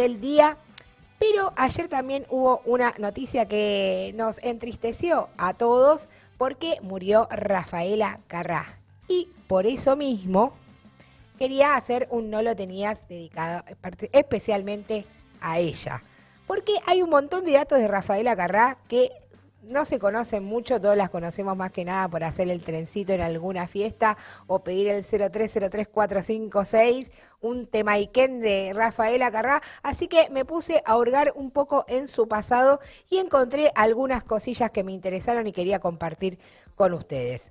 del día. Pero ayer también hubo una noticia que nos entristeció a todos porque murió Rafaela Carrá. Y por eso mismo quería hacer un No lo tenías dedicado especialmente a ella. Porque hay un montón de datos de Rafaela Carrá que no se conocen mucho, todos las conocemos más que nada por hacer el trencito en alguna fiesta o pedir el 0303456, un temaiken de Rafaela Carrá. Así que me puse a hurgar un poco en su pasado y encontré algunas cosillas que me interesaron y quería compartir con ustedes.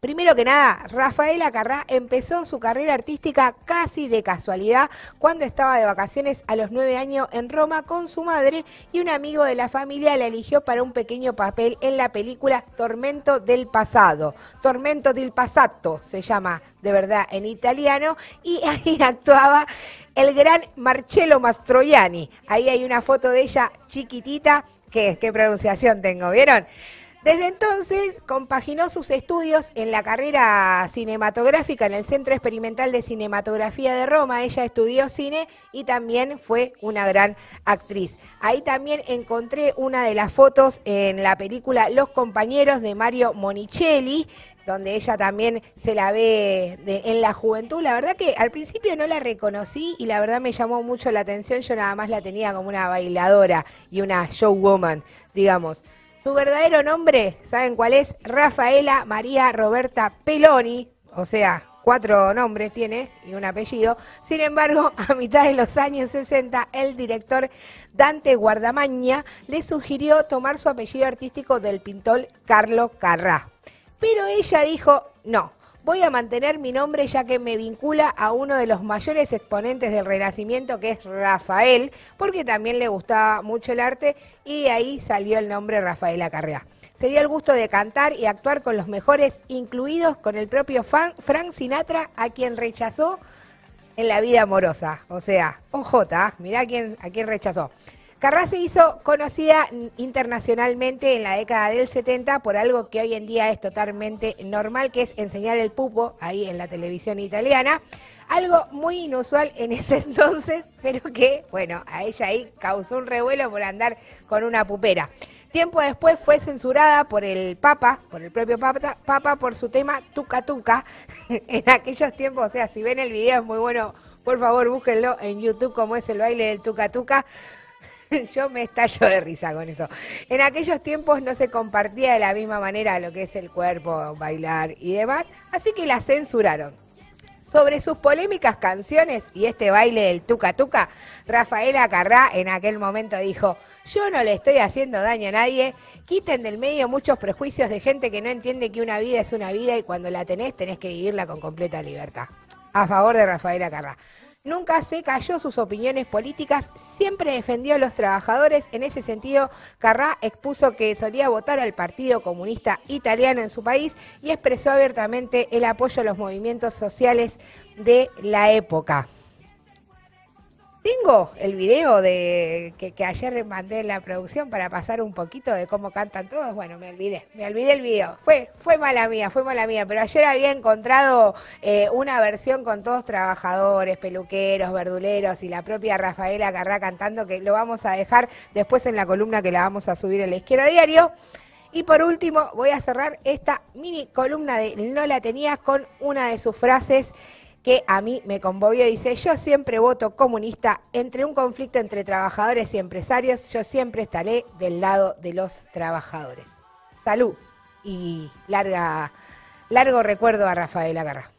Primero que nada, Rafaela Carrá empezó su carrera artística casi de casualidad cuando estaba de vacaciones a los nueve años en Roma con su madre y un amigo de la familia la eligió para un pequeño papel en la película Tormento del Pasado. Tormento del Passato se llama de verdad en italiano y ahí actuaba el gran Marcello Mastroianni. Ahí hay una foto de ella chiquitita, que qué pronunciación tengo, ¿vieron? Desde entonces compaginó sus estudios en la carrera cinematográfica en el Centro Experimental de Cinematografía de Roma. Ella estudió cine y también fue una gran actriz. Ahí también encontré una de las fotos en la película Los compañeros de Mario Monicelli, donde ella también se la ve en la juventud. La verdad que al principio no la reconocí y la verdad me llamó mucho la atención. Yo nada más la tenía como una bailadora y una showwoman, digamos. Su verdadero nombre, ¿saben cuál es? Rafaela María Roberta Peloni, o sea, cuatro nombres tiene y un apellido. Sin embargo, a mitad de los años 60, el director Dante Guardamaña le sugirió tomar su apellido artístico del pintor Carlo Carrá. Pero ella dijo, no, Voy a mantener mi nombre ya que me vincula a uno de los mayores exponentes del Renacimiento, que es Rafael, porque también le gustaba mucho el arte y ahí salió el nombre Rafaela Carrea. Se dio el gusto de cantar y actuar con los mejores, incluidos con el propio Frank Sinatra, a quien rechazó en la vida amorosa. O sea, OJ, mirá quién, a quién rechazó. Carrá se hizo conocida internacionalmente en la década del 70 por algo que hoy en día es totalmente normal, que es enseñar el pupo ahí en la televisión italiana. Algo muy inusual en ese entonces, pero que, bueno, a ella ahí causó un revuelo por andar con una pupera. Tiempo después fue censurada por el Papa, por el propio Papa, Papa por su tema Tuca Tuca. en aquellos tiempos, o sea, si ven el video es muy bueno, por favor búsquenlo en YouTube como es el baile del Tuca Tuca yo me estallo de risa con eso. En aquellos tiempos no se compartía de la misma manera lo que es el cuerpo, bailar y demás, así que la censuraron. Sobre sus polémicas canciones y este baile del tuca tuca, Rafaela Carrá en aquel momento dijo, yo no le estoy haciendo daño a nadie, quiten del medio muchos prejuicios de gente que no entiende que una vida es una vida y cuando la tenés tenés que vivirla con completa libertad. A favor de Rafaela Carrá. Nunca se cayó sus opiniones políticas, siempre defendió a los trabajadores. En ese sentido, Carrá expuso que solía votar al Partido Comunista Italiano en su país y expresó abiertamente el apoyo a los movimientos sociales de la época. Tengo el video de que, ayer mandé en la producción para pasar un poquito de cómo cantan todos. Bueno, me olvidé, me olvidé el video. Fue, fue mala mía, fue mala mía. Pero ayer había encontrado eh, una versión con todos trabajadores, peluqueros, verduleros y la propia Rafaela Carrá cantando que lo vamos a dejar después en la columna que la vamos a subir en la izquierda diario. Y por último, voy a cerrar esta mini columna de No la tenías con una de sus frases que a mí me conmovió. Dice, yo siempre voto comunista. Entre un conflicto entre trabajadores y empresarios, yo siempre estaré del lado de los trabajadores. Salud y larga, largo recuerdo a Rafael Agarra.